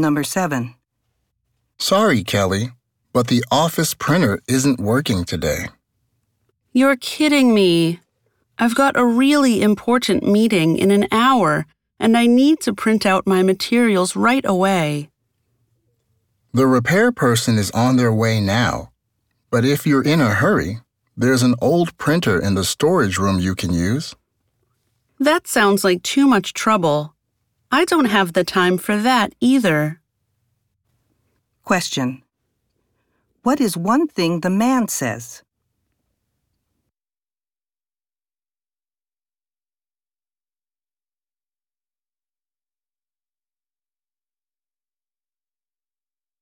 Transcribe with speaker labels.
Speaker 1: Number 7.
Speaker 2: Sorry, Kelly, but the office printer isn't working today.
Speaker 3: You're kidding me. I've got a really important meeting in an hour, and I need to print out my materials right away.
Speaker 2: The repair person is on their way now, but if you're in a hurry, there's an old printer in the storage room you can use.
Speaker 3: That sounds like too much trouble. I don't have the time for that either.
Speaker 1: Question. What is one thing the man says?